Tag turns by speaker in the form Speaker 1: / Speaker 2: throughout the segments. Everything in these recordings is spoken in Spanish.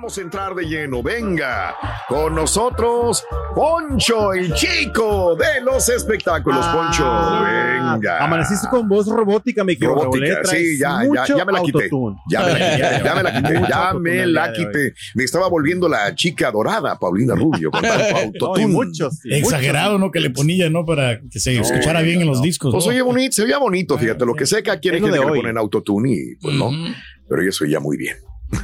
Speaker 1: Vamos a entrar de lleno. Venga, con nosotros, Poncho, el chico de los espectáculos. Poncho, venga.
Speaker 2: Amaneciste con voz robótica, mi querido ¿eh?
Speaker 1: Robótica, sí, ya, ya, me la quité. Ya me la quité, ya me la quité, ya me la quité. Me estaba volviendo la chica dorada, Paulina Rubio, con tanto
Speaker 2: No, muchos, sí,
Speaker 3: Exagerado, ¿no? Que le ponía, ¿no? Para que se escuchara bien en los discos.
Speaker 1: Pues
Speaker 3: ¿no?
Speaker 1: oye, bonito, se veía bonito, fíjate. Lo que sé que aquí hay gente que le ponen autotune y pues no. Pero yo soy ya muy bien.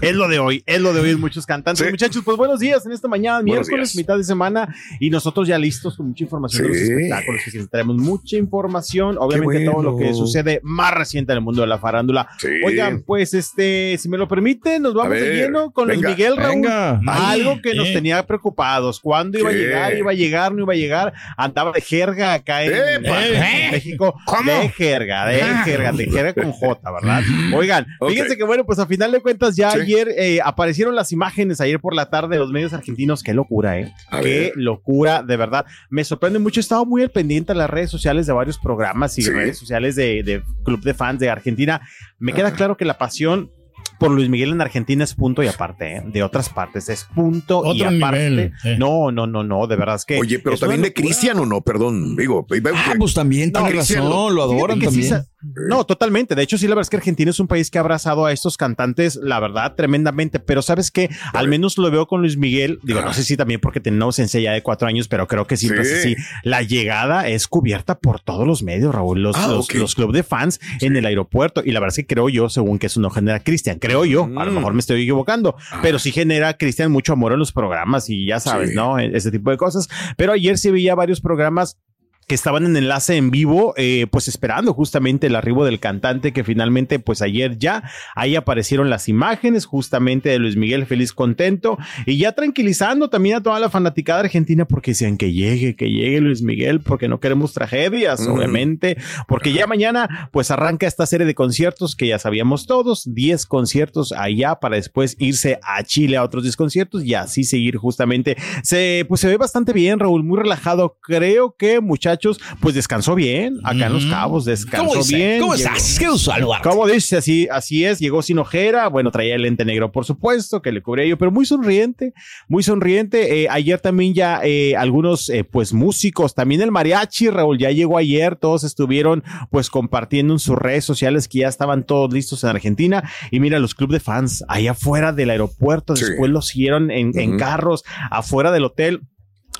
Speaker 2: Es lo de hoy, es lo de hoy, muchos cantantes.
Speaker 1: Sí.
Speaker 2: Muchachos, pues buenos días en esta mañana, miércoles, mitad de semana, y nosotros ya listos con mucha información de los espectáculos. que sí, Traemos mucha información, obviamente
Speaker 1: bueno.
Speaker 2: todo lo que sucede más reciente en el mundo de la farándula.
Speaker 1: Sí.
Speaker 2: Oigan, pues este, si me lo permiten, nos vamos de
Speaker 1: ver,
Speaker 2: lleno con Luis Miguel Raúl.
Speaker 3: venga.
Speaker 2: Algo que nos tenía preocupados. ¿Cuándo iba a llegar? ¿Iba a llegar? ¿No iba a llegar? Andaba de jerga acá en,
Speaker 3: ¿Eh?
Speaker 2: México.
Speaker 3: ¿Cómo?
Speaker 2: De jerga, de jerga, de jerga con J, ¿verdad? Oigan, fíjense que bueno, pues a final de cuentas ya. Ayer eh, aparecieron las imágenes ayer por la tarde de los medios argentinos. Qué locura, ¿eh?
Speaker 1: A
Speaker 2: Qué
Speaker 1: ver.
Speaker 2: locura, de verdad. Me sorprende mucho. He estado muy al pendiente de las redes sociales de varios programas y
Speaker 1: Sí.
Speaker 2: redes sociales de, de Club de Fans de Argentina. Me queda claro que la pasión por Luis Miguel en Argentina es punto y aparte, ¿eh? de otras partes es punto y aparte.
Speaker 3: nivel, eh.
Speaker 2: No, no, no, no, de verdad es que.
Speaker 1: Oye, pero también de
Speaker 2: locura.
Speaker 1: Cristian o no, perdón. Digo,
Speaker 3: Ah,
Speaker 1: que-
Speaker 3: pues también
Speaker 1: No,
Speaker 3: tiene razón, lo adoran
Speaker 2: que sí
Speaker 3: también.
Speaker 2: no, totalmente. De hecho, sí, la verdad es que Argentina es un país que ha abrazado a estos cantantes, la verdad, tremendamente. Pero sabes que al menos lo veo con Luis Miguel. Digo, no sé si también porque tiene una ausencia ya de cuatro años, pero creo que sí,
Speaker 1: Sí.
Speaker 2: La llegada es cubierta por todos los medios, Raúl, los,
Speaker 1: Ah,
Speaker 2: los,
Speaker 1: ok.
Speaker 2: los clubes de fans en el aeropuerto. Y la verdad es que creo yo, según que eso no genera Cristian, creo yo, a lo
Speaker 1: Mm.
Speaker 2: mejor me estoy equivocando, pero sí genera Cristian mucho amor en los programas y ya sabes,
Speaker 1: Sí.
Speaker 2: ¿no? Ese tipo de cosas. Pero ayer sí veía varios programas que estaban en enlace en vivo, eh, pues esperando justamente el arribo del cantante que finalmente, pues ayer ya, ahí aparecieron las imágenes justamente de Luis Miguel feliz, contento y ya tranquilizando también a toda la fanaticada argentina porque decían que llegue, que llegue Luis Miguel porque no queremos tragedias,
Speaker 1: Mm.
Speaker 2: obviamente, porque ya mañana pues arranca esta serie de conciertos que ya sabíamos todos, 10 conciertos allá para después irse a Chile a otros 10 conciertos y así seguir justamente. Se, pues se ve bastante bien, Raúl, muy relajado. Creo que muchachos, pues descansó bien acá en Los. Cabos, descansó
Speaker 3: ¿Cómo
Speaker 2: bien.
Speaker 3: ¿Cómo
Speaker 2: llegó-
Speaker 3: estás? Qué saludar.
Speaker 2: como dice, así, así es, llegó sin ojera, bueno, traía el lente negro, por supuesto, que le cubría yo, pero muy sonriente, muy sonriente. Eh, ayer también ya eh, algunos, eh, pues, músicos, también el mariachi, Raúl, ya llegó ayer, todos estuvieron, pues, compartiendo en sus redes sociales que ya estaban todos listos en Argentina. Y mira, los clubes de fans, allá afuera del aeropuerto,
Speaker 1: Sí.
Speaker 2: después los siguieron en, en carros, afuera del hotel.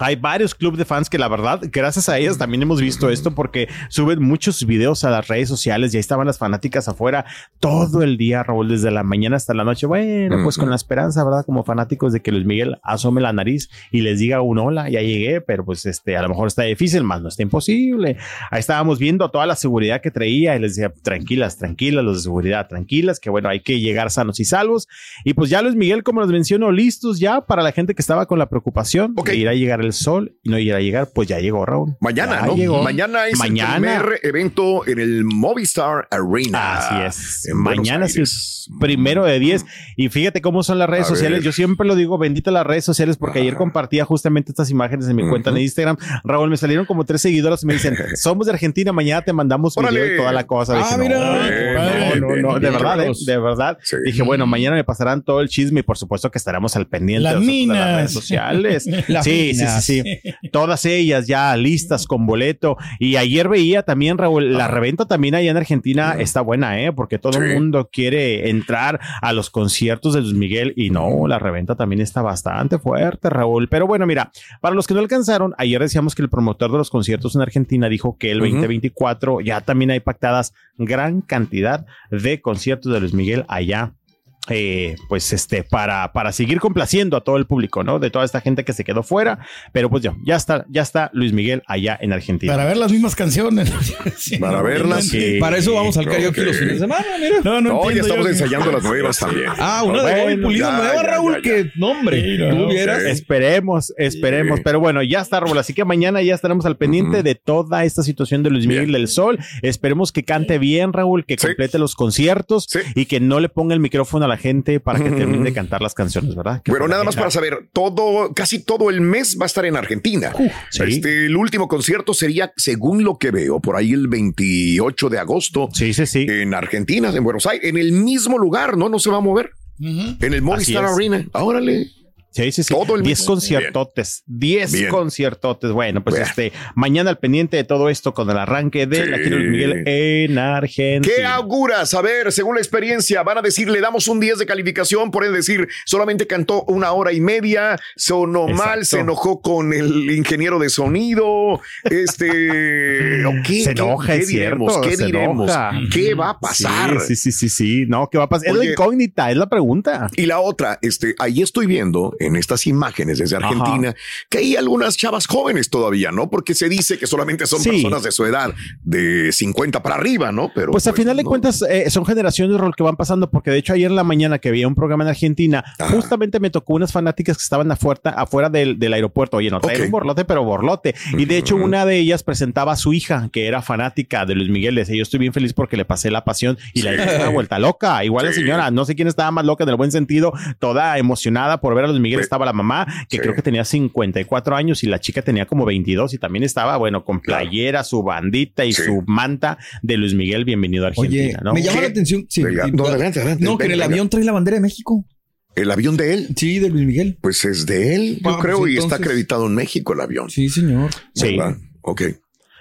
Speaker 2: Hay varios clubes de fans que la verdad, gracias a ellas también hemos visto esto porque suben muchos videos a las redes sociales y ahí estaban las fanáticas afuera todo el día, Raúl, desde la mañana hasta la noche. Bueno, pues con la esperanza, ¿verdad? Como fanáticos de que Luis Miguel asome la nariz y les diga un hola, ya llegué, pero pues este, a lo mejor está difícil, más no está imposible. Ahí estábamos viendo toda la seguridad que traía y les decía, tranquilas, tranquilas, los de seguridad, tranquilas, que bueno, hay que llegar sanos y salvos. Y pues ya Luis Miguel, como les menciono, listos ya para la gente que estaba con la preocupación de ir a llegar el sol y no ir a llegar, pues ya llegó Raúl.
Speaker 1: Mañana,
Speaker 2: Ya
Speaker 1: ¿no?
Speaker 2: llegó.
Speaker 1: Mañana es
Speaker 2: Mañana.
Speaker 1: el primer evento en el Movistar Arena.
Speaker 2: Así es.
Speaker 1: en
Speaker 2: Mañana es el primero de 10. Y fíjate cómo son las redes
Speaker 1: A
Speaker 2: sociales.
Speaker 1: ver.
Speaker 2: Yo siempre lo digo, bendita las redes sociales, porque ayer compartía justamente estas imágenes en mi cuenta de Instagram. Raúl, me salieron como tres seguidores y me dicen, somos de Argentina, mañana te mandamos video y toda la cosa.
Speaker 3: Ah,
Speaker 2: Dije,
Speaker 3: mira,
Speaker 2: no, no, no, de verdad, ¿eh? De verdad.
Speaker 1: Sí.
Speaker 2: Dije, bueno, mañana me pasarán todo el chisme y por supuesto que estaremos al pendiente
Speaker 3: Las
Speaker 2: de las redes sociales.
Speaker 3: Las
Speaker 2: sí, sí,
Speaker 3: minas.
Speaker 2: sí, sí. Todas ellas ya listas con boleto. Y ayer veía también, Raúl, la reventa también allá en Argentina está buena, ¿eh? Porque todo el
Speaker 1: Sí.
Speaker 2: mundo quiere entrar a los conciertos de Luis Miguel y no, la reventa también está bastante fuerte, Raúl. Pero bueno, mira, para los que no alcanzaron, ayer decíamos que el promotor de los conciertos en Argentina dijo que el
Speaker 1: Ujú.
Speaker 2: 2024 ya también hay pactadas gran cantidad de conciertos de Luis Miguel allá eh, pues este, para, para seguir complaciendo a todo el público, ¿no? De toda esta gente que se quedó fuera, pero pues ya, ya está, ya está Luis Miguel allá en Argentina.
Speaker 3: Para ver las mismas canciones. Sí,
Speaker 1: Para
Speaker 3: no,
Speaker 1: verlas.
Speaker 2: Sí.
Speaker 4: Para eso vamos al
Speaker 1: Ok.
Speaker 4: karaoke los fines de semana, mira.
Speaker 3: No, no,
Speaker 1: No, ya estamos
Speaker 3: yo.
Speaker 1: ensayando las nuevas también.
Speaker 4: Ah, una de
Speaker 2: Bueno,
Speaker 4: hoy pulida
Speaker 1: ya,
Speaker 4: nueva,
Speaker 1: ya,
Speaker 4: Raúl,
Speaker 1: ya, ya.
Speaker 4: que no, hombre,
Speaker 3: Sí,
Speaker 4: tú
Speaker 3: no,
Speaker 4: vieras.
Speaker 1: ok.
Speaker 2: Esperemos, esperemos,
Speaker 1: Sí.
Speaker 2: pero bueno, ya está, Raúl. Así que mañana ya estaremos al pendiente de toda esta situación de Luis Miguel
Speaker 1: Bien.
Speaker 2: del Sol. Esperemos que cante bien, Raúl, que
Speaker 1: Sí.
Speaker 2: complete los conciertos
Speaker 1: Sí.
Speaker 2: y que no le ponga el micrófono a la gente para que termine de cantar las canciones, ¿verdad? Que
Speaker 1: Bueno, nada más para saber, todo, casi todo el mes va a estar en Argentina.
Speaker 2: sí.
Speaker 1: Este, el último concierto sería, según lo que veo, por ahí el 28 de agosto
Speaker 2: Sí, sí, sí.
Speaker 1: en Argentina, en Buenos Aires, en el mismo lugar, ¿no? No se va a mover. En el Movistar. Arena. Órale.
Speaker 2: Sí, sí, sí.
Speaker 1: Todo el
Speaker 2: 10
Speaker 1: mes.
Speaker 2: conciertotes. 10
Speaker 1: Bien.
Speaker 2: conciertotes. Bueno, pues este, mañana al pendiente de todo esto con el arranque de la
Speaker 1: Sí.
Speaker 2: de Luis Miguel en Argentina.
Speaker 1: ¿Qué auguras? A ver, según la experiencia, van a decir, le damos un 10 de calificación, pueden decir, solamente cantó una hora y media, sonó mal, se enojó con el ingeniero de sonido, este, ¿o qué,
Speaker 2: Se
Speaker 1: qué-
Speaker 2: enoja,
Speaker 1: qué
Speaker 2: es
Speaker 1: diremos?
Speaker 2: cierto,
Speaker 1: ¿Qué diremos?
Speaker 2: enoja.
Speaker 1: ¿Qué va a pasar?
Speaker 2: Sí, sí, sí, sí, sí. No, ¿qué va a pasar? es la incógnita, es la pregunta.
Speaker 1: Y la otra, este, ahí estoy viendo en estas imágenes desde Argentina que hay algunas chavas jóvenes todavía, ¿no? Porque se dice que solamente son
Speaker 2: Sí.
Speaker 1: personas de su edad, de 50 para arriba, ¿no? Pero
Speaker 2: Pues al final de cuentas eh, son generaciones rol que van pasando, porque de hecho ayer en la mañana que había un programa en Argentina,
Speaker 1: Ajá.
Speaker 2: justamente me tocó unas fanáticas que estaban afuera, afuera del, del aeropuerto. Oye, no traían
Speaker 1: Ok.
Speaker 2: un borlote, pero borlote. Y de hecho una de ellas presentaba a su hija, que era fanática de Luis Miguel. Decía, yo estoy bien feliz porque le pasé la pasión y la hija estaba vuelta loca. Igual la señora, no sé quién estaba más loca en el buen sentido, toda emocionada por ver a Luis Miguel. Estaba la mamá, que
Speaker 1: Sí.
Speaker 2: creo que tenía 54 años y la chica tenía como 22 y también estaba, bueno, con
Speaker 1: Claro.
Speaker 2: playera, su bandita y
Speaker 1: Sí.
Speaker 2: su manta de Luis Miguel. Bienvenido a Argentina,
Speaker 4: Oye,
Speaker 2: ¿no?
Speaker 4: me llama
Speaker 1: ¿Qué?
Speaker 4: la atención. Sí,
Speaker 1: Venga,
Speaker 4: y-
Speaker 1: no, adelante, adelante,
Speaker 4: no, que en el avión trae la bandera de México.
Speaker 1: El avión de él,
Speaker 4: Sí, de Luis Miguel.
Speaker 1: pues es de él, yo
Speaker 4: Ah,
Speaker 1: creo,
Speaker 4: pues
Speaker 1: y está acreditado en México el avión.
Speaker 4: Sí, señor.
Speaker 2: Sí.
Speaker 1: ¿verdad? Ok.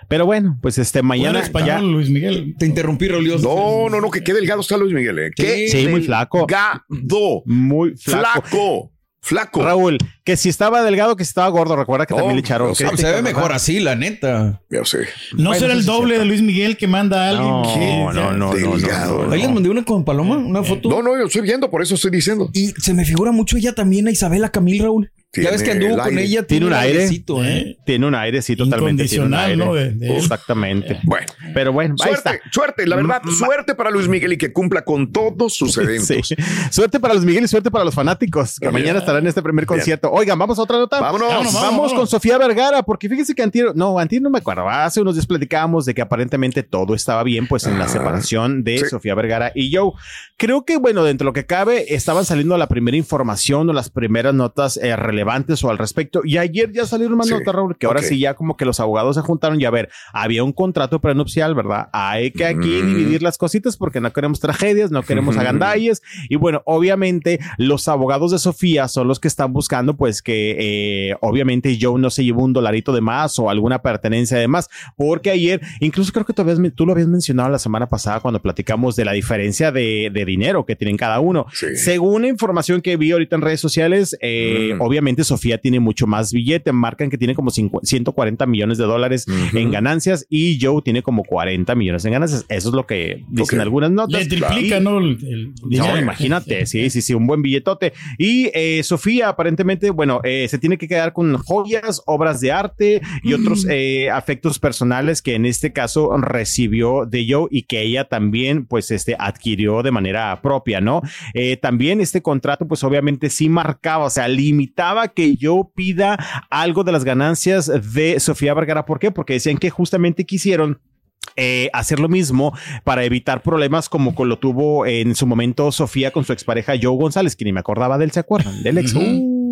Speaker 2: Pero bueno, pues este
Speaker 3: Bueno,
Speaker 2: mañana
Speaker 3: español,
Speaker 2: ya.
Speaker 3: Luis Miguel.
Speaker 4: Te interrumpí, Rolio.
Speaker 1: No, no, no, que qué delgado está Luis Miguel, ¿eh? Qué
Speaker 2: Sí, muy flaco.
Speaker 1: delgado.
Speaker 2: Muy flaco.
Speaker 1: Flaco. Flaco.
Speaker 2: Raúl, que si estaba delgado, que si estaba gordo, recuerda que
Speaker 1: No,
Speaker 2: también le echaron.
Speaker 4: se ve mejor
Speaker 2: ¿verdad?
Speaker 4: así, la neta.
Speaker 1: Ya sé.
Speaker 3: No
Speaker 2: Bueno,
Speaker 3: será el doble de Luis Miguel que manda a alguien.
Speaker 2: No,
Speaker 3: que-
Speaker 2: no, no, no,
Speaker 1: Delgado.
Speaker 2: no, no,
Speaker 4: Ahí les mandé una con Paloma, una foto.
Speaker 1: No, no, yo estoy viendo, por eso estoy diciendo.
Speaker 4: Y se me figura mucho ella también, a Isabela Camil, Raúl.
Speaker 1: Tiene
Speaker 4: ya ves que anduvo
Speaker 1: el
Speaker 4: con
Speaker 1: aire.
Speaker 4: ella.
Speaker 2: Tiene un aire.
Speaker 4: airecito, ¿eh?
Speaker 2: Tiene un aire, sí, totalmente. tiene un
Speaker 3: Incondicional,
Speaker 2: aire.
Speaker 3: ¿no? De- de-
Speaker 2: Exactamente.
Speaker 1: Bueno,
Speaker 2: Pero bueno, ahí
Speaker 1: suerte,
Speaker 2: está.
Speaker 1: suerte, la verdad,
Speaker 2: Mm,
Speaker 1: suerte para Luis Miguel y que cumpla con todos sus eventos.
Speaker 2: Sí. Suerte para los Miguel y suerte para los fanáticos que mañana estarán en este primer concierto. Oigan, vamos a otra nota.
Speaker 1: Vámonos.
Speaker 3: Vámonos,
Speaker 2: Vamos,
Speaker 3: vámonos,
Speaker 2: con. Sofía Vergara, porque fíjense que Antier, no, Antier no me acuerdo, hace unos días platicábamos de que aparentemente todo estaba bien, pues en la
Speaker 1: Ah,
Speaker 2: separación de
Speaker 1: sí.
Speaker 2: Sofía Vergara y Joe. Creo que, bueno, dentro de lo que cabe, estaban saliendo la primera información o las primeras notas eh, relevantes o al respecto. Y ayer ya salieron más
Speaker 1: Sí,
Speaker 2: notas, Raúl, que ahora sí ya como que los abogados se juntaron y a ver, había un contrato prenupcial, ¿verdad? Hay que aquí
Speaker 1: Mm.
Speaker 2: dividir las cositas porque no queremos tragedias, no queremos agandalles. Y bueno, obviamente los abogados de Sofía son los que están buscando pues que eh, obviamente Joe no se llevó un dolarito de más o alguna pertenencia de más, porque ayer, incluso creo que tú, habías, tú lo habías mencionado la semana pasada cuando platicamos de la diferencia de, de dinero que tienen cada uno.
Speaker 1: Sí.
Speaker 2: Según información que vi ahorita en redes sociales, eh,
Speaker 1: Mm.
Speaker 2: obviamente Sofía tiene mucho más billete, marcan que tiene como 50 140 millones de dólares en ganancias y Joe tiene como 40 millones en ganancias. Eso es lo que dicen algunas notas.
Speaker 3: Le triplica, ¿no? El, el
Speaker 2: No, imagínate, sí, sí, sí, un buen billetote. Y eh, Sofía, aparentemente, bueno, eh, se tiene que quedar con joyas, obras de arte y otros eh, afectos personales que en este caso recibió de Joe y que ella también, pues, este, adquirió de manera propia, ¿no? Eh, también este contrato, pues, obviamente sí marcaba, o sea, limitaba que Joe pida algo de las ganancias de Sofía Vergara. ¿Por qué? Porque decían que justamente quisieron eh, hacer lo mismo para evitar problemas como lo tuvo en su momento Sofía con su expareja Joe González, que ni me acordaba de él, ¿se acuerdan? Del ex.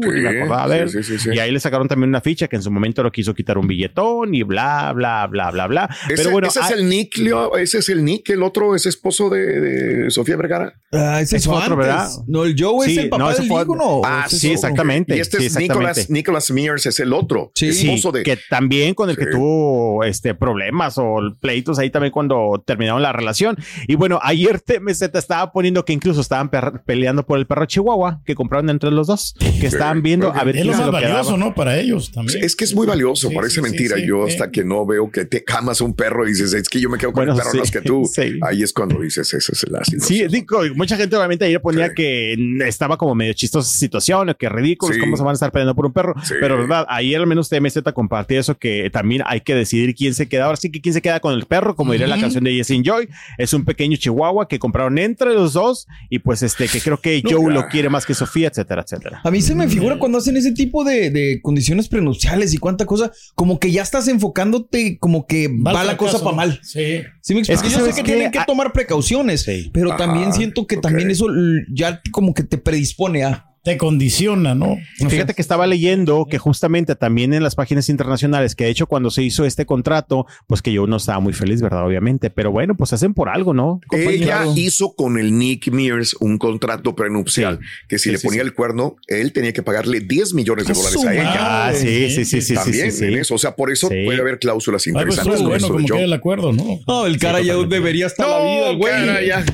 Speaker 2: Acordaba de él. Y ahí le sacaron también una ficha que en su momento lo quiso quitar un billetón y bla, bla, bla, bla, bla.
Speaker 1: Ese,
Speaker 2: Pero bueno,
Speaker 1: ese es
Speaker 2: ah,
Speaker 1: el Nick, Leo, ese es el Nick, el otro es esposo de, de Sofía Vergara.
Speaker 4: Ah, ese
Speaker 2: Es otro. ¿verdad?
Speaker 4: No, el Joe
Speaker 2: Sí,
Speaker 4: es el papá
Speaker 2: no,
Speaker 4: del
Speaker 2: fue-
Speaker 4: hijo, ¿no?
Speaker 1: Ah,
Speaker 2: sí,
Speaker 4: es-
Speaker 2: exactamente.
Speaker 1: Y este
Speaker 2: sí,
Speaker 1: es
Speaker 2: exactamente.
Speaker 1: Nicholas, Nicholas Mears, es el otro.
Speaker 4: Sí.
Speaker 1: esposo de.
Speaker 2: que también con el que tuvo este problemas o pleitos ahí también cuando terminaron la relación. Y bueno, ayer TMZ estaba poniendo que incluso estaban peleando por el perro Chihuahua que compraron entre los dos, que estaban viendo a ver
Speaker 3: Es
Speaker 2: quién
Speaker 3: lo
Speaker 2: se
Speaker 3: más
Speaker 2: lo
Speaker 3: valioso,
Speaker 2: quedaba.
Speaker 3: ¿no? Para ellos también.
Speaker 1: Es que es muy valioso,
Speaker 3: Sí,
Speaker 1: parece
Speaker 3: sí,
Speaker 1: mentira.
Speaker 3: sí, sí,
Speaker 1: yo
Speaker 3: sí.
Speaker 1: hasta que no veo que te camas un perro y dices, es que yo me quedo con
Speaker 2: Bueno,
Speaker 1: el perro
Speaker 2: sí,
Speaker 1: más que tú.
Speaker 2: sí.
Speaker 1: Ahí es cuando dices, esa es la
Speaker 2: Sí,
Speaker 1: situación.
Speaker 2: digo, mucha gente obviamente ayer ponía
Speaker 1: Sí.
Speaker 2: que estaba como medio chistosa esa situación, o que ridículos,
Speaker 1: Sí.
Speaker 2: cómo se van a estar peleando por un perro.
Speaker 1: Sí.
Speaker 2: Pero verdad, ayer al menos TMZ compartió eso, que también hay que decidir quién se queda. Ahora sí que quién se queda con el perro, como diría la canción de Yes Enjoy. Es un pequeño chihuahua que compraron entre los dos y pues este, que creo que Joe
Speaker 1: ya.
Speaker 2: lo quiere más que Sofía, etcétera, etcétera.
Speaker 4: A mí se me figura cuando hacen ese tipo de, de condiciones prenupciales y cuánta cosa, como que ya estás enfocándote, como que va, la cosa para mal.
Speaker 3: Sí.
Speaker 4: Sí, me.
Speaker 2: Es que
Speaker 4: Yo sé
Speaker 2: ¿sabes
Speaker 4: que tienen que
Speaker 2: Ah,
Speaker 4: tomar precauciones, pero
Speaker 1: Ajá,
Speaker 4: también siento que también eso ya como que te predispone a.
Speaker 3: Te condiciona, ¿no?
Speaker 2: Fíjate que estaba leyendo que justamente también en las páginas internacionales, que de hecho cuando se hizo este contrato, pues que yo no estaba muy feliz, ¿verdad? Obviamente, pero bueno, pues hacen por algo, ¿no?
Speaker 1: Ella hizo con el Nick Mears un contrato prenupcial que si
Speaker 2: Sí,
Speaker 1: le
Speaker 2: sí,
Speaker 1: ponía
Speaker 2: sí.
Speaker 1: el cuerno, él tenía que pagarle 10 millones de dólares a ella.
Speaker 2: Ah, sí, sí, sí, sí, sí,
Speaker 1: También
Speaker 2: sí, sí.
Speaker 1: en eso. O sea, por eso
Speaker 2: Sí.
Speaker 1: puede haber cláusulas
Speaker 3: pues
Speaker 1: interesantes
Speaker 3: estuvo
Speaker 1: con
Speaker 3: bueno como queda el acuerdo, ¿no?
Speaker 4: No, el cara ya debería hasta la vida, güey.
Speaker 1: cara, ya.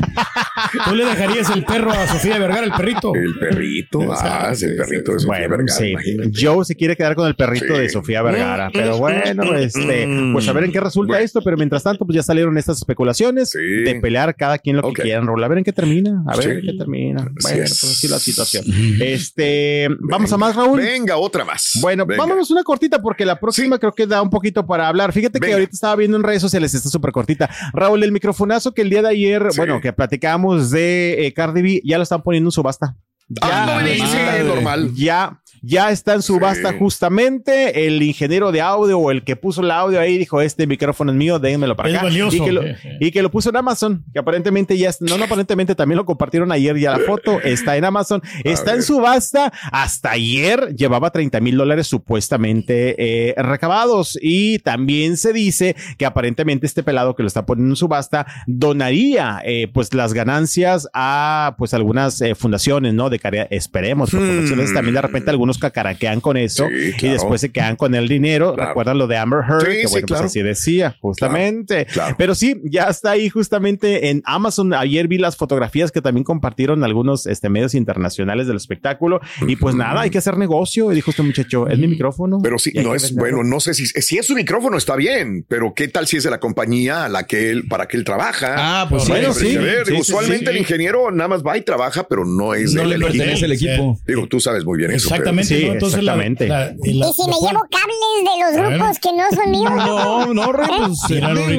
Speaker 3: ¿Tú le dejarías el perro a Sofía Vergara, el perrito?
Speaker 1: El perrito, ah, es el perrito de Sofía
Speaker 2: Bueno,
Speaker 1: Vergara,
Speaker 2: sí.
Speaker 1: imagínate.
Speaker 2: Joe se quiere quedar con el perrito
Speaker 1: Sí.
Speaker 2: de Sofía Vergara. Pero bueno,
Speaker 1: mm,
Speaker 2: este,
Speaker 1: mm.
Speaker 2: pues a ver en qué resulta
Speaker 1: Bueno.
Speaker 2: esto. Pero mientras tanto, pues ya salieron estas especulaciones
Speaker 1: Sí.
Speaker 2: de pelear cada quien lo que quieran, Raúl. A ver en qué termina. A ver
Speaker 1: Sí.
Speaker 2: en qué termina.
Speaker 1: Así
Speaker 2: Bueno,
Speaker 1: es.
Speaker 2: pues así la situación. Este, vamos a más, Raúl.
Speaker 1: Venga, otra más.
Speaker 2: Bueno,
Speaker 1: Venga.
Speaker 2: vámonos una cortita porque la próxima creo que da un poquito para hablar. Fíjate que ahorita estaba viendo en redes sociales, está súper cortita. Raúl, el microfonazo que el día de ayer,
Speaker 1: Sí.
Speaker 2: bueno, que platicábamos de eh, Cardi B, ya lo están poniendo en subasta.
Speaker 1: Ah, dice,
Speaker 4: madre.
Speaker 1: normal.
Speaker 2: Ya, ya está en subasta
Speaker 1: Sí.
Speaker 2: justamente. El ingeniero de audio o el que puso el audio ahí dijo: Este micrófono es mío, déjenmelo para
Speaker 3: Es
Speaker 2: acá.
Speaker 3: valioso.
Speaker 2: Y que, lo, y que lo puso en Amazon, que aparentemente ya, está- no, no, aparentemente también lo compartieron ayer ya la foto. Está en Amazon, está en subasta. Hasta ayer llevaba 30 mil dólares supuestamente eh, recabados. Y también se dice que aparentemente este pelado que lo está poniendo en subasta donaría eh, pues las ganancias a pues algunas eh, fundaciones, ¿no? De caridad, esperemos, porque
Speaker 1: Hmm.
Speaker 2: también de repente algunos cacaraquean con eso
Speaker 1: Sí,
Speaker 2: y después se quedan con el dinero.
Speaker 1: Claro.
Speaker 2: Recuerdan lo de Amber Heard,
Speaker 1: Sí,
Speaker 2: que
Speaker 1: sí,
Speaker 2: bueno,
Speaker 1: claro.
Speaker 2: pues así decía, justamente.
Speaker 1: Claro.
Speaker 2: Pero sí, ya está ahí justamente en Amazon. Ayer vi las fotografías que también compartieron algunos este, medios internacionales del espectáculo. Y pues nada, hay que hacer negocio. Y dijo este muchacho, es mi micrófono.
Speaker 1: Pero sí, no es
Speaker 2: venderlo".
Speaker 1: bueno, no sé si, si es su micrófono está bien, pero qué tal si es de la compañía a la que él, para que él trabaja.
Speaker 4: Ah, pues sí.
Speaker 2: Bueno, sí,
Speaker 1: que ver. usualmente
Speaker 3: sí.
Speaker 1: el ingeniero nada más va y trabaja, pero no es
Speaker 4: No le
Speaker 1: equipo.
Speaker 4: Pertenece el equipo.
Speaker 1: Digo, tú sabes muy bien eso. pero-
Speaker 3: Exactamente,
Speaker 2: Sí,
Speaker 3: ¿no? Entonces la-
Speaker 2: exactamente.
Speaker 3: la- y la-
Speaker 5: ¿Y si me llevo cables de los grupos que no son míos?
Speaker 4: No, no, Rey,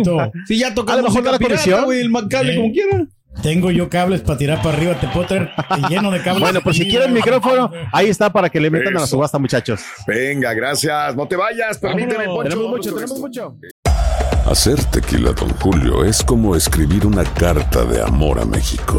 Speaker 4: pues. Si ya
Speaker 2: A
Speaker 4: tocamos
Speaker 2: lo mejor la conexión.
Speaker 4: güey, el cable como quiera.
Speaker 3: Tengo yo cables para tirar para arriba, te puedo traer lleno de cables.
Speaker 2: Bueno, pues si quieren micrófono, ahí está para que le metan a la subasta, muchachos.
Speaker 1: Venga, gracias. No te vayas, permíteme,
Speaker 3: Vámonos.
Speaker 1: Poncho.
Speaker 2: Tenemos mucho, tenemos mucho.
Speaker 6: Hacer tequila, Don Julio, es como escribir una carta de amor a México.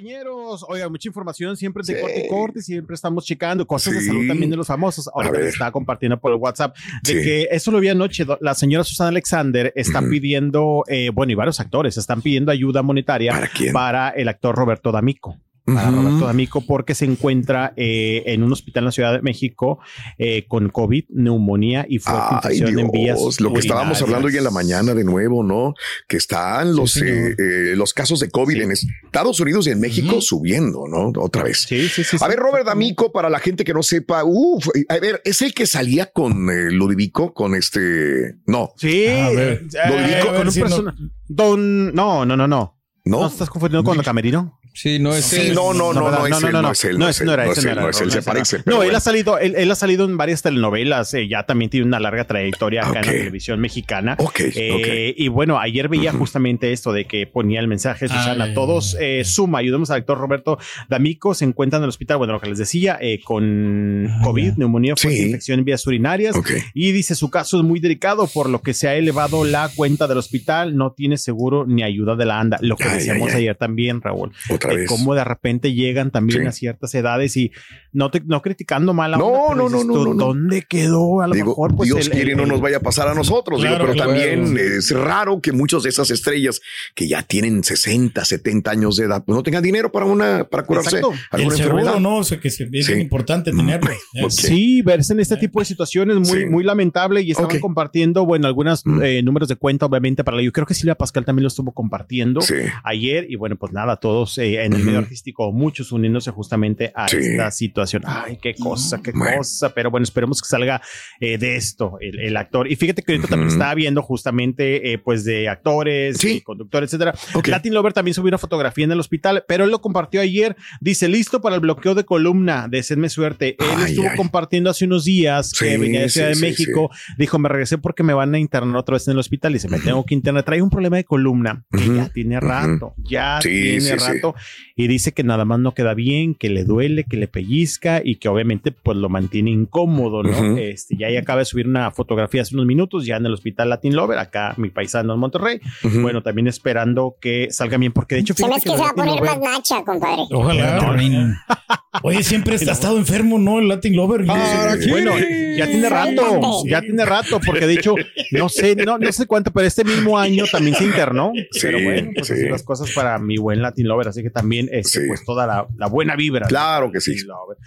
Speaker 2: Compañeros, oiga, mucha información siempre de
Speaker 1: Sí.
Speaker 2: corte y corte, siempre estamos checando cosas de
Speaker 1: Sí.
Speaker 2: salud también de los famosos. Ahorita
Speaker 1: ver.
Speaker 2: les estaba compartiendo por el WhatsApp de
Speaker 1: Sí.
Speaker 2: que eso lo vi anoche. La señora Susana Alexander está pidiendo, eh, bueno, y varios actores están pidiendo ayuda monetaria
Speaker 1: ¿Para quién?
Speaker 2: para el actor Roberto D'Amico. Para. Roberto D'Amico porque se encuentra eh, en un hospital en la Ciudad de México eh, con COVID, neumonía y fuerte
Speaker 1: Ay,
Speaker 2: infección en vías.
Speaker 1: Lo que estábamos hablando hoy en la mañana de nuevo, ¿no? Que están los, eh, eh, los casos de COVID
Speaker 2: Sí.
Speaker 1: en Estados Unidos y en México subiendo, ¿no? Otra vez.
Speaker 2: Sí, sí, sí.
Speaker 1: A
Speaker 2: sí.
Speaker 1: ver, Robert D'Amico, para la gente que no sepa, uf, a ver, es el que salía con eh, Ludovico, con este, no,
Speaker 2: Sí,
Speaker 3: A ver.
Speaker 2: eh, con un
Speaker 3: sí, no.
Speaker 2: persona- Don, no, no, no, no. ¿No
Speaker 1: no.
Speaker 2: estás confundiendo con el camerino?
Speaker 4: Sí, no es
Speaker 1: Sí, no, no, no, no, es él, no es él,
Speaker 2: no, era, ese no era,
Speaker 1: no es él, se parece.
Speaker 2: No, él ha salido, él, él ha salido en varias telenovelas, eh, ya también tiene una larga trayectoria acá en la televisión mexicana.
Speaker 1: Ok,
Speaker 2: Eh, Y bueno, ayer veía justamente esto de que ponía el mensaje, Susana,
Speaker 3: Ay,
Speaker 2: todos eh, suma, ayudemos al actor Roberto D'Amico, se encuentran en el hospital, bueno, lo que les decía, eh, con COVID, neumonía, infección en vías urinarias.
Speaker 1: Ok.
Speaker 2: Y dice su caso es muy delicado, por lo que se ha elevado la cuenta del hospital, no tiene seguro ni ayuda de la ANDA. Lo que decíamos
Speaker 1: ay, ay.
Speaker 2: ayer también, Raúl.
Speaker 1: Otra
Speaker 2: de
Speaker 1: vez.
Speaker 2: cómo de repente llegan también
Speaker 1: Sí.
Speaker 2: a ciertas edades y no te, no criticando mal a
Speaker 1: No, no, no, no,
Speaker 2: tú,
Speaker 1: no, no.
Speaker 2: ¿Dónde quedó? A lo
Speaker 1: Digo,
Speaker 2: mejor, pues
Speaker 1: Dios
Speaker 2: el-
Speaker 1: quiere
Speaker 2: el-
Speaker 1: no nos vaya a pasar a nosotros, digo, pero
Speaker 3: claro.
Speaker 1: también es raro que muchas de esas estrellas que ya tienen 60, 70 años de edad, pues no tengan dinero para una, para curarse
Speaker 2: Exacto.
Speaker 3: El
Speaker 1: alguna
Speaker 3: seguro,
Speaker 1: enfermedad.
Speaker 3: no, o sea, que es
Speaker 1: Sí.
Speaker 3: importante tenerlo.
Speaker 1: Ok.
Speaker 2: Sí, verse en este tipo de situaciones muy,
Speaker 1: Sí.
Speaker 2: muy lamentable y estaban compartiendo, bueno, algunos
Speaker 1: Mm.
Speaker 2: números de cuenta, obviamente, para la yo creo que Silvia Pascal también lo estuvo compartiendo
Speaker 1: Sí.
Speaker 2: ayer y bueno, pues nada, todos eh, en el medio artístico, muchos uniéndose justamente a
Speaker 1: Sí.
Speaker 2: esta situación. Ay, qué cosa, qué
Speaker 1: Bueno.
Speaker 2: cosa, pero bueno, esperemos que salga eh, de esto el, el actor. Y fíjate que ahorita también estaba viendo justamente eh, pues de actores,
Speaker 1: Sí.
Speaker 2: y conductores, etcétera. Latin Lover también subió una fotografía en el hospital, pero él lo compartió ayer. Dice, listo para el bloqueo de columna, desenme suerte. Él
Speaker 1: Ay,
Speaker 2: estuvo
Speaker 1: ay.
Speaker 2: compartiendo hace unos días que
Speaker 1: Sí,
Speaker 2: venía de Ciudad
Speaker 1: sí,
Speaker 2: de México. Dijo, me regresé porque me van a internar otra vez en el hospital. Y se me tengo que internar. Trae un problema de columna que ya tiene rato, ya tiene rato. Y dice que nada más no queda bien, que le duele, que le pellizca y que obviamente pues lo mantiene incómodo, ¿no? Este, ya ahí acaba de subir una fotografía hace unos minutos ya en el hospital Latin Lover, acá mi paisano en Monterrey. Bueno, también esperando que salga bien, porque de hecho,
Speaker 5: Se me
Speaker 2: fíjate
Speaker 5: es que se va a poner
Speaker 2: Lover-
Speaker 5: más nacha, compadre.
Speaker 3: Ojalá. Oye, siempre ha estado enfermo, ¿no? El Latin Lover.
Speaker 1: Ah,
Speaker 3: Sí.
Speaker 2: Bueno, ya tiene rato, ya tiene rato, porque de hecho, no sé, no, no sé cuánto, pero este mismo año también se internó.
Speaker 1: Sí,
Speaker 2: pero bueno, pues
Speaker 1: sí.
Speaker 2: así las cosas para mi buen Latin Lover, así que también, este,
Speaker 1: Sí.
Speaker 2: pues toda la, la buena vibra.
Speaker 1: Claro
Speaker 2: ¿no?
Speaker 1: que sí.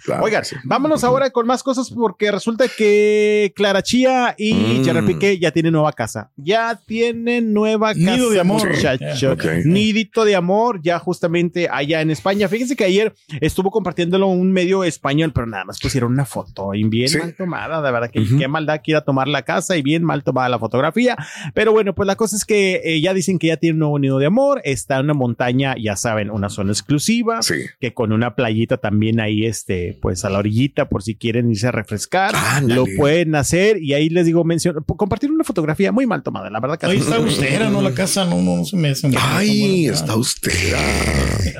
Speaker 1: Claro
Speaker 2: Oigan,
Speaker 1: sí.
Speaker 2: vámonos ahora con más cosas porque resulta que Clara Chía y
Speaker 1: Mm.
Speaker 2: Gerard Piqué ya tienen nueva casa. Ya tienen nueva casa.
Speaker 3: Nido de amor.
Speaker 2: Nidito de amor, ya justamente allá en España. Fíjense que ayer estuvo compartiéndolo un medio español, pero nada más pusieron una foto y bien
Speaker 1: Sí.
Speaker 2: mal tomada. De verdad que qué maldad que ir a tomar la casa y bien mal tomada la fotografía. Pero bueno, pues la cosa es que eh, ya dicen que ya tiene un nuevo nido de amor. Está en una montaña, ya saben, una zona exclusiva
Speaker 1: Sí.
Speaker 2: que con una playita también ahí, este, pues a la orillita, por si quieren irse a refrescar,
Speaker 1: Ándale.
Speaker 2: lo pueden hacer. Y ahí les digo, menciono, compartir una fotografía muy mal tomada, la verdad que
Speaker 3: Ahí está austera, ¿no? La casa no, no, no se me hace.
Speaker 1: Ay, está usted.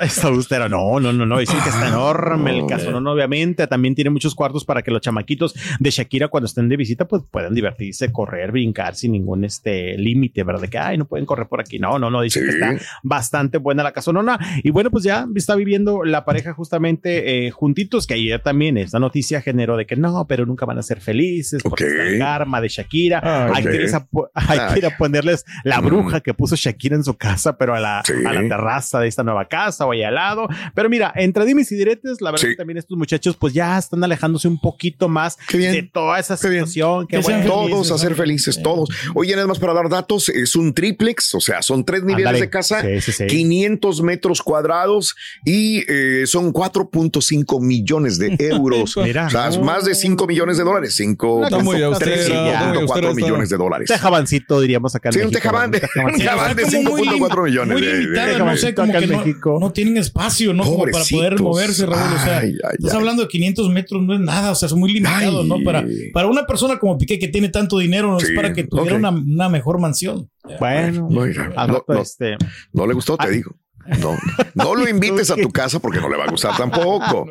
Speaker 2: Está austera. No, no, no, no. Dicen que está enorme el casonón, obviamente. También tiene muchos cuartos para que los chamaquitos de Shakira, cuando estén de visita, pues puedan divertirse, correr, brincar sin ningún este límite, ¿verdad? Que, ay, no pueden correr por aquí. No, no, no. Dicen que está bastante buena la casonona. Y bueno, pues ya está viviendo la pareja justamente eh, juntitos, que ayer también esta noticia generó de que no, pero nunca van a ser felices porque
Speaker 1: Ok.
Speaker 2: está el karma de Shakira.
Speaker 4: Ah,
Speaker 2: hay, que ir a, po- hay que ir a ponerles la
Speaker 1: Mm.
Speaker 2: bruja que puso Shakira en su casa, pero a la,
Speaker 1: Sí.
Speaker 2: a la terraza de esta nueva casa o ahí al lado. Pero mira, entre dimes y diretes, la verdad
Speaker 1: Sí.
Speaker 2: que también estos muchachos pues ya están alejándose un poquito más de toda esa
Speaker 1: Qué bien.
Speaker 2: situación. Qué
Speaker 3: Que
Speaker 2: bueno.
Speaker 3: felices,
Speaker 1: Todos a ser
Speaker 3: ¿no?
Speaker 1: felices, todos. Oye, nada más para dar datos, es un triplex, o sea, son tres niveles de casa,
Speaker 2: Sí, sí, sí.
Speaker 1: 500 metros cuadrados y eh, son 4.5 millones de euros.
Speaker 2: Mira.
Speaker 1: o sea, más de 5 millones de dólares. 5,
Speaker 2: Una
Speaker 4: Está muy
Speaker 2: casota
Speaker 4: austera,
Speaker 2: sencilla.
Speaker 4: está muy
Speaker 1: 5.4
Speaker 4: austera,
Speaker 1: millones de dólares.
Speaker 2: Tejabancito, diríamos acá en
Speaker 1: Sí, un
Speaker 2: México,
Speaker 1: tejabán de,
Speaker 2: ¿verdad?
Speaker 1: un tejabán de
Speaker 3: muy
Speaker 1: 5.4
Speaker 3: lim-
Speaker 1: millones.
Speaker 3: Muy
Speaker 1: de- de-
Speaker 3: limitada, no sé, como
Speaker 2: acá
Speaker 3: que
Speaker 2: en
Speaker 3: no,
Speaker 2: México.
Speaker 3: no tienen espacio, ¿no? Como para poder moverse, Raúl. O sea,
Speaker 1: Ay, ay,
Speaker 3: estás
Speaker 1: ay.
Speaker 3: hablando de 500 metros, no es nada, o sea, es muy limitado,
Speaker 1: Ay.
Speaker 3: ¿no? Para, para una persona como Piqué que tiene tanto dinero, no
Speaker 1: Sí,
Speaker 3: es para que tuviera
Speaker 1: ok.
Speaker 3: una, una mejor mansión.
Speaker 2: Bueno,
Speaker 1: no, no,
Speaker 2: este,
Speaker 1: no le gustó, te
Speaker 2: Ah,
Speaker 1: digo. No, no lo invites a tu casa porque no le va a gustar tampoco.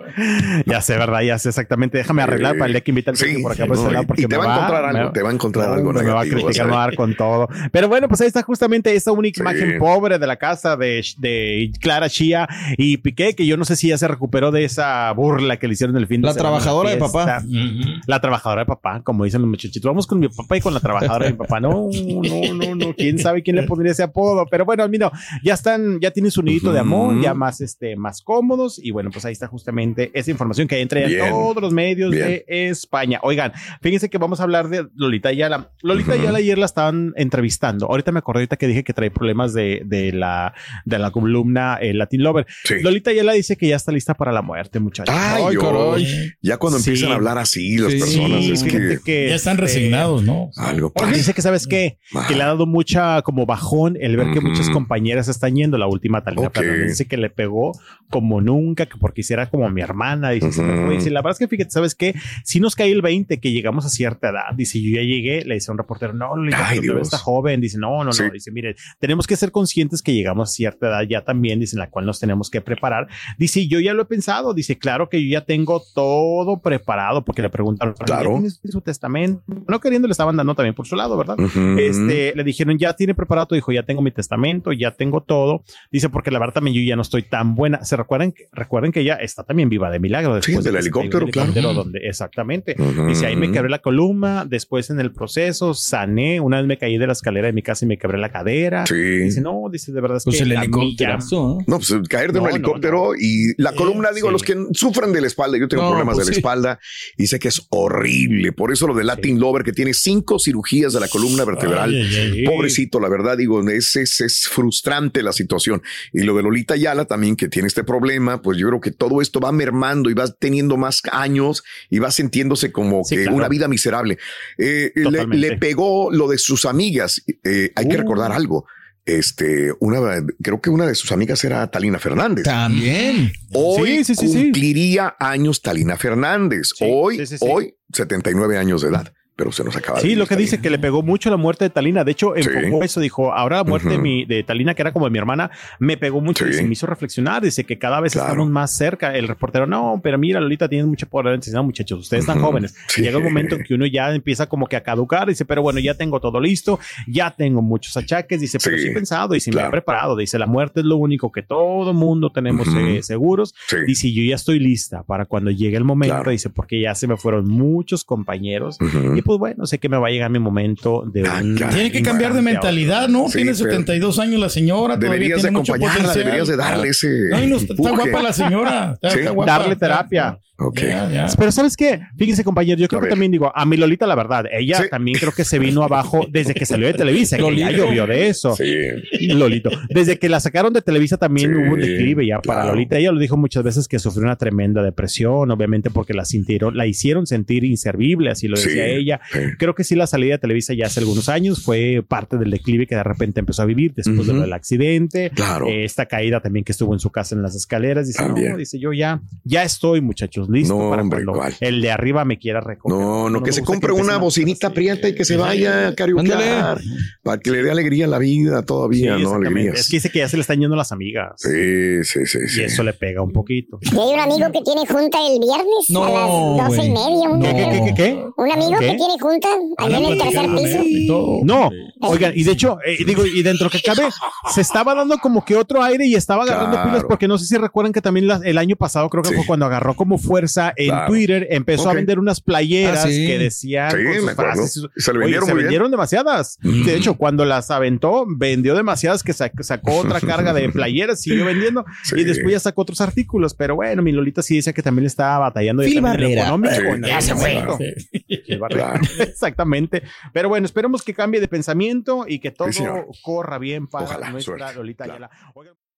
Speaker 2: Ya sé, ¿verdad? Ya sé exactamente. Déjame arreglar para el día que invita al
Speaker 1: Sí,
Speaker 2: por acá por este
Speaker 1: no,
Speaker 2: lado, porque
Speaker 1: y te
Speaker 2: me
Speaker 1: va a encontrar algo,
Speaker 2: me-
Speaker 1: te va a encontrar
Speaker 2: no,
Speaker 1: algo
Speaker 2: Me va a criticar, me va a dar con todo. Pero bueno, pues ahí está justamente esa única
Speaker 1: Sí.
Speaker 2: imagen pobre de la casa de, de Clara Chía y Piqué, que yo no sé si ya se recuperó de esa burla que le hicieron el fin de
Speaker 4: La
Speaker 2: semana en
Speaker 4: trabajadora de papá.
Speaker 2: La trabajadora de papá, como dicen los muchachitos. Vamos con mi papá y con la trabajadora de mi papá. No, no, no, no. Quién sabe quién le pondría ese apodo. Pero bueno, mira, ya están, ya tienen su nidito de amor, ya más, este, más cómodos. Y bueno, pues ahí está justamente esa información que entra en
Speaker 1: Bien.
Speaker 2: todos los medios
Speaker 1: Bien.
Speaker 2: de España. Oigan, fíjense que vamos a hablar de Lolita Ayala. Lolita
Speaker 1: Ujú.
Speaker 2: Ayala ayer la estaban entrevistando. Ahorita me acordé ahorita que dije que trae problemas de, de la, de la columna eh, Latin Lover.
Speaker 1: Sí.
Speaker 2: Lolita Ayala dice que ya está lista para la muerte, muchachos.
Speaker 1: Ay,
Speaker 4: Ay.
Speaker 1: Ya cuando
Speaker 2: Sí.
Speaker 1: empiezan a hablar así las
Speaker 4: Sí,
Speaker 1: personas, es que
Speaker 2: que,
Speaker 3: Ya están
Speaker 2: este,
Speaker 3: resignados, ¿no?
Speaker 1: algo pasa.
Speaker 2: dice que sabes qué, que le ha dado mucha como bajón el ver que muchas compañeras están yendo. La última Talina
Speaker 1: Ok.
Speaker 2: Fernández dice que le pegó como nunca, que porque hiciera como mi hermana. Dice. Dice, la verdad es que fíjate, sabes qué, si nos cae el 20 que llegamos a cierta edad. Dice, yo ya llegué, le dice a un reportero, no, todavía
Speaker 1: Dios.
Speaker 2: está joven. Dice, no, no,
Speaker 1: Sí.
Speaker 2: no. Dice, mire, tenemos que ser conscientes que llegamos a cierta edad ya también, dice, en la cual nos tenemos que preparar. Dice, yo ya lo he pensado. Dice, claro que yo ya tengo todo preparado, porque le preguntaron, ¿ya
Speaker 1: Claro.
Speaker 2: tienes su testamento? No queriendo, le estaban dando también por su lado, ¿verdad? Este, le dijeron, ya tiene preparado tu hijo, ya tengo mi testamento, ya tengo todo. Dice, porque la verdad también yo ya no estoy tan buena. Se recuerdan, que- recuerden que ella está también viva de milagro.
Speaker 1: Sí,
Speaker 2: después
Speaker 1: del
Speaker 2: de que se cayó
Speaker 1: helicóptero,
Speaker 2: del
Speaker 1: claro.
Speaker 2: donde, exactamente.
Speaker 1: Ujú.
Speaker 2: Dice, ahí me quebré la columna, después en el proceso sané, una vez me caí de la escalera de mi casa y me quebré la cadera.
Speaker 1: Sí.
Speaker 2: Dice, no, dice, de verdad es
Speaker 4: Pues
Speaker 2: que
Speaker 4: el helicóptero.
Speaker 1: No, pues caer de
Speaker 2: No,
Speaker 1: un
Speaker 2: no,
Speaker 1: helicóptero y la columna, digo,
Speaker 2: sí.
Speaker 1: los que sufren de la espalda, yo tengo
Speaker 4: No,
Speaker 1: problemas
Speaker 4: pues
Speaker 1: de la
Speaker 4: sí.
Speaker 1: espalda y sé que es horrible. Por eso lo de Latin Lover, que tiene cinco cirugías de la columna vertebral.
Speaker 3: Ay, ay, ay.
Speaker 1: Pobrecito, la verdad, digo, es, es, es frustrante la situación. Y lo de Lolita Yala también, que tiene este problema, pues yo creo que todo esto va mermando y va teniendo más años y va sintiéndose como
Speaker 2: Sí,
Speaker 1: que
Speaker 2: claro.
Speaker 1: una vida miserable. Eh, le, pegó lo de sus amigas. Eh, hay que
Speaker 2: Uh.
Speaker 1: recordar algo. Este, una, creo que una de sus amigas era Talina Fernández.
Speaker 4: También.
Speaker 1: Hoy
Speaker 2: Sí, sí, sí, sí.
Speaker 1: cumpliría años Talina Fernández.
Speaker 2: Sí,
Speaker 1: hoy,
Speaker 2: sí, sí, sí.
Speaker 1: hoy, 79 años de edad. Pero se nos acaba
Speaker 2: Sí, lo que
Speaker 1: Talina.
Speaker 2: dice que le pegó mucho la muerte de Talina. De hecho,
Speaker 1: Sí.
Speaker 2: enfocó eso. Dijo, ahora la muerte de,
Speaker 1: Ujú.
Speaker 2: mi, de Talina, que era como de mi hermana, me pegó mucho
Speaker 1: Sí.
Speaker 2: y se me hizo reflexionar. Dice que cada vez
Speaker 1: Claro.
Speaker 2: estamos más cerca. El reportero, no, pero mira, Lolita, tienes mucho poder. No, muchachos, ustedes están jóvenes.
Speaker 1: Sí.
Speaker 2: Llega un momento en que uno ya empieza como que a caducar. Dice, pero bueno, ya tengo todo listo. Ya tengo muchos achaques. Dice, pero
Speaker 1: Sí.
Speaker 2: sí he pensado y sí me he preparado. Dice, la muerte es lo único que todo mundo tenemos
Speaker 1: Ujú.
Speaker 2: eh, seguros.
Speaker 1: Sí.
Speaker 2: Dice, yo ya estoy lista para cuando llegue el momento.
Speaker 1: Claro.
Speaker 2: Dice, porque ya se me fueron muchos compañeros. Y pues bueno, sé que me va a llegar mi momento de
Speaker 1: Ah,
Speaker 2: un...
Speaker 3: Tiene que cambiar de mentalidad. ¿no?
Speaker 1: Sí,
Speaker 3: tiene
Speaker 1: pero
Speaker 3: 72 años la señora. todavía
Speaker 1: Deberías de
Speaker 3: tiene mucho
Speaker 1: acompañarla, deberías de darle ese
Speaker 3: Ay, no, está, guapa la señora. Está,
Speaker 1: Sí.
Speaker 3: está guapa.
Speaker 2: Darle terapia.
Speaker 1: Ok.
Speaker 3: Ya.
Speaker 2: Pero ¿sabes qué? Fíjense, compañero, yo creo
Speaker 1: A
Speaker 2: que
Speaker 1: ver.
Speaker 2: también digo, a mi Lolita, la verdad, ella
Speaker 1: Sí.
Speaker 2: también creo que se vino abajo desde que salió de Televisa, que ya llovió de eso.
Speaker 1: Sí.
Speaker 2: Lolito. Desde que la sacaron de Televisa también
Speaker 1: Sí,
Speaker 2: hubo un declive ya para
Speaker 1: claro.
Speaker 2: Lolita. Ella lo dijo muchas veces que sufrió una tremenda depresión, obviamente porque la sintieron, la hicieron sentir inservible, así lo
Speaker 1: Sí,
Speaker 2: decía ella. Creo que sí la salida de Televisa ya hace algunos años fue parte del declive que de repente empezó a vivir después de
Speaker 1: Ujú.
Speaker 2: lo del accidente.
Speaker 1: Claro.
Speaker 2: Eh, esta caída también que estuvo en su casa en las escaleras. Dice,
Speaker 1: También.
Speaker 2: no, dice yo ya, ya estoy, muchachos, listo
Speaker 1: No,
Speaker 2: para
Speaker 1: hombre,
Speaker 2: cuando el de arriba me quiera recoger.
Speaker 1: No, no, que se compre una bocinita
Speaker 2: así.
Speaker 1: prieta y que se vaya a karaokear. Para que le dé alegría a la vida
Speaker 2: Sí,
Speaker 1: todavía, ¿no? Alegrías.
Speaker 2: Es que dice que ya se le están yendo las amigas.
Speaker 1: Sí, sí, sí, sí.
Speaker 2: Y eso le pega un poquito.
Speaker 5: Y hay un amigo que tiene junta el viernes
Speaker 4: No,
Speaker 5: a las doce y media. Un,
Speaker 2: ¿Qué, qué, qué, qué, qué?
Speaker 5: un amigo
Speaker 2: ¿Qué?
Speaker 5: que tiene junta allá en el tercer piso.
Speaker 2: No, oigan, y de hecho, eh, digo, y dentro que cabe, se estaba dando como que otro aire y estaba agarrando
Speaker 1: Claro.
Speaker 2: pilas, porque no sé si recuerdan que también la- el año pasado, creo que
Speaker 1: Sí.
Speaker 2: fue cuando agarró como fuerza en
Speaker 1: Claro.
Speaker 2: Twitter, empezó a vender unas playeras
Speaker 4: Ah, sí.
Speaker 2: que decían
Speaker 1: Sí,
Speaker 2: con sus
Speaker 1: me acuerdo.
Speaker 2: frases y su-
Speaker 1: Se le
Speaker 2: Oye,
Speaker 1: vendieron
Speaker 2: se demasiadas. De hecho, cuando las aventó, vendió demasiadas que sac- sacó otra carga de playeras, siguió vendiendo
Speaker 1: Sí.
Speaker 2: y después ya sacó otros artículos. Pero bueno, mi Lolita sí decía que también estaba batallando
Speaker 4: Phil Barrera.
Speaker 2: Exactamente. Pero bueno, esperemos que cambie de pensamiento y que todo corra bien para
Speaker 1: Ojalá,
Speaker 2: nuestra
Speaker 1: suerte.
Speaker 2: Lolita
Speaker 1: Claro.
Speaker 2: Ayala.